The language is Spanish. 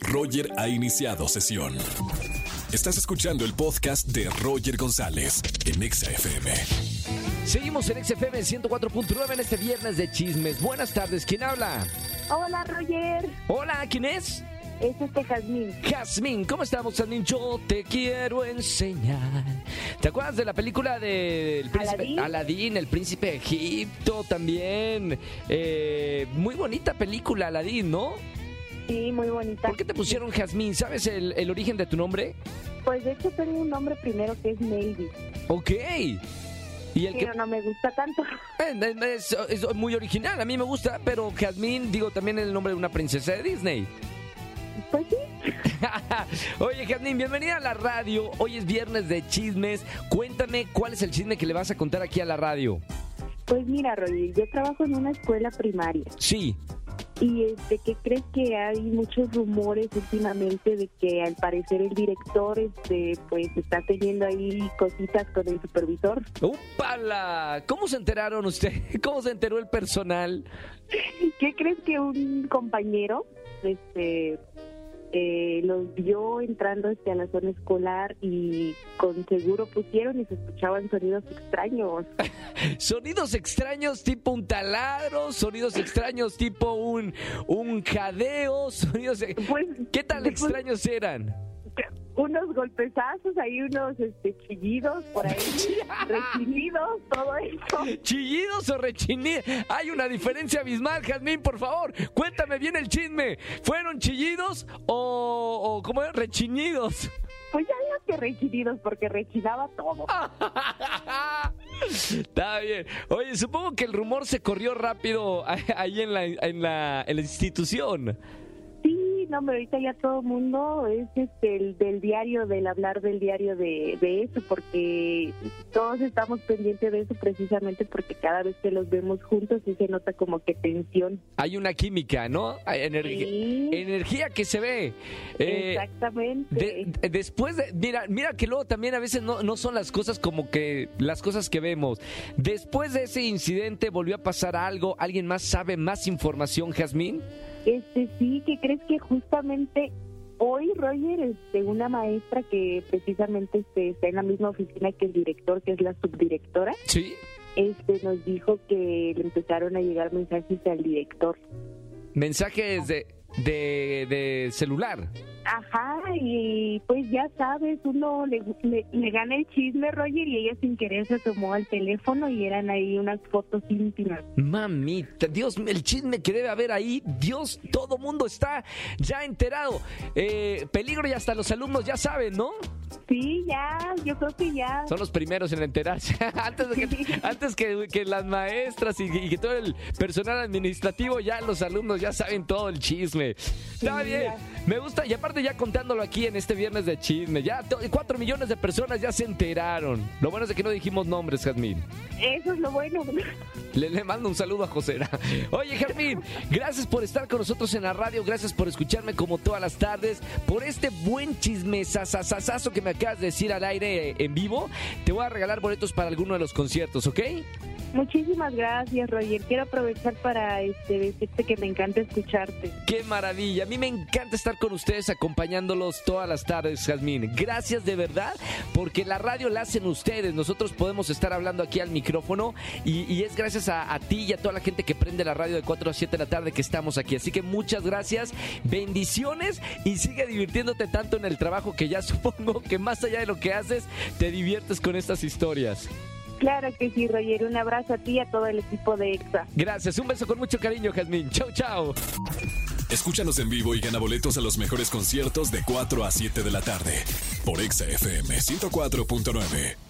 Roger ha iniciado sesión. Estás escuchando el podcast de Roger González en Exa FM. Seguimos en XFM 104.9 en este viernes de chismes. Buenas tardes, ¿quién habla? Hola, Roger. Hola, ¿quién es? Es este Jazmín. Jazmín, ¿cómo estamos, Jazmín? Yo te quiero enseñar. ¿Te acuerdas de la película del príncipe Aladín. Aladín, el príncipe de Egipto también? Eh, muy bonita película, Aladín, ¿no? Sí, muy bonita. ¿Por qué te pusieron Jazmín? ¿Sabes el, el origen de tu nombre? Pues de hecho tengo un nombre primero que es Navy, Ok. Y el que pero no me gusta tanto. Eh, Es, es muy original, a mí me gusta, pero Jazmín, digo, también el nombre de una princesa de Disney. Pues sí. Oye, Jazmín, bienvenida a la radio. Hoy es viernes de chismes. Cuéntame cuál es el chisme que le vas a contar aquí a la radio. Pues mira, Roger, yo trabajo en una escuela primaria Sí. Y este, ¿qué crees que hay muchos rumores últimamente de que al parecer el director este, pues está teniendo ahí cositas con el supervisor? ¡Upala! ¿Cómo se enteraron usted? ¿Cómo se enteró el personal? ¿Qué crees que un compañero este eh, los vio entrando este, a la zona escolar y con seguro pusieron y se escuchaban sonidos extraños? Sonidos extraños tipo un taladro, sonidos extraños tipo un, un jadeo, sonidos... Pues, ¿Qué tan pues, extraños eran? Unos golpezazos, ahí unos este, chillidos por ahí, rechinidos, todo eso. ¿Chillidos o rechinidos? Hay una diferencia abismal, Jazmín, por favor. Cuéntame bien el chisme. ¿Fueron chillidos o, o cómo es? Rechinidos? Pues ya digo que rechinidos porque rechinaba todo. Está bien. Oye, supongo que el rumor se corrió rápido ahí en la, en la, en la institución. Sí, no, pero ahorita ya todo el mundo es este, el del diario, del hablar del diario de, de eso, porque todos estamos pendientes de eso precisamente porque cada vez que los vemos juntos sí se nota como que tensión. Hay una química, ¿no? Hay energía, Sí. energía que se ve. Eh, Exactamente. de- de- después de, mira, mira que luego también a veces no, no son las cosas como que las cosas que vemos. Después de ese incidente volvió a pasar algo, alguien más sabe más información, Jazmín. Este sí, que crees que justamente hoy Roger, este, una maestra que precisamente este, está en la misma oficina que el director, que es la subdirectora, Sí. este, nos dijo que le empezaron a llegar mensajes al director. Mensajes de, de, de celular. Ajá, y pues ya sabes, uno le, le, le gana el chisme, Roger, y ella sin querer se tomó al teléfono y eran ahí unas fotos íntimas. Mamita, Dios, el chisme que debe haber ahí, Dios, todo mundo está ya enterado. Eh, peligro y hasta los alumnos ya saben, ¿no? Sí, ya, yo creo que ya. Son los primeros en enterarse. antes de que, antes que, que las maestras y, y que todo el personal administrativo, ya los alumnos ya saben todo el chisme. Está bien, ya. me gusta. Y aparte ya contándolo aquí en este viernes de chisme, ya cuatro millones de personas ya se enteraron. Lo bueno es de que no dijimos nombres, Jazmín. Eso es lo bueno. Le, le mando un saludo a Josera. Oye, Germín, gracias por estar con nosotros en la radio, gracias por escucharme como todas las tardes, por este buen chisme sasasasazo que me acabas de decir al aire eh, en vivo. Te voy a regalar boletos para alguno de los conciertos, ¿ok? Muchísimas gracias, Roger. Quiero aprovechar para este, decirte que me encanta escucharte. ¡Qué maravilla! A mí me encanta estar con ustedes acompañándolos todas las tardes, Jazmín. Gracias de verdad, porque la radio la hacen ustedes. Nosotros podemos estar hablando aquí al micrófono y, y es gracias a, a ti y a toda la gente que prende la radio de 4 a 7 de la tarde que estamos aquí. Así que muchas gracias, bendiciones y sigue divirtiéndote tanto en el trabajo que ya supongo que más allá de lo que haces, te diviertes con estas historias. Claro que sí, Roger. Un abrazo a ti y a todo el equipo de EXA. Gracias, un beso con mucho cariño, Jazmín. Chau, chau. Escúchanos en vivo y gana boletos a los mejores conciertos de 4 a 7 de la tarde por Exa FM 104.9.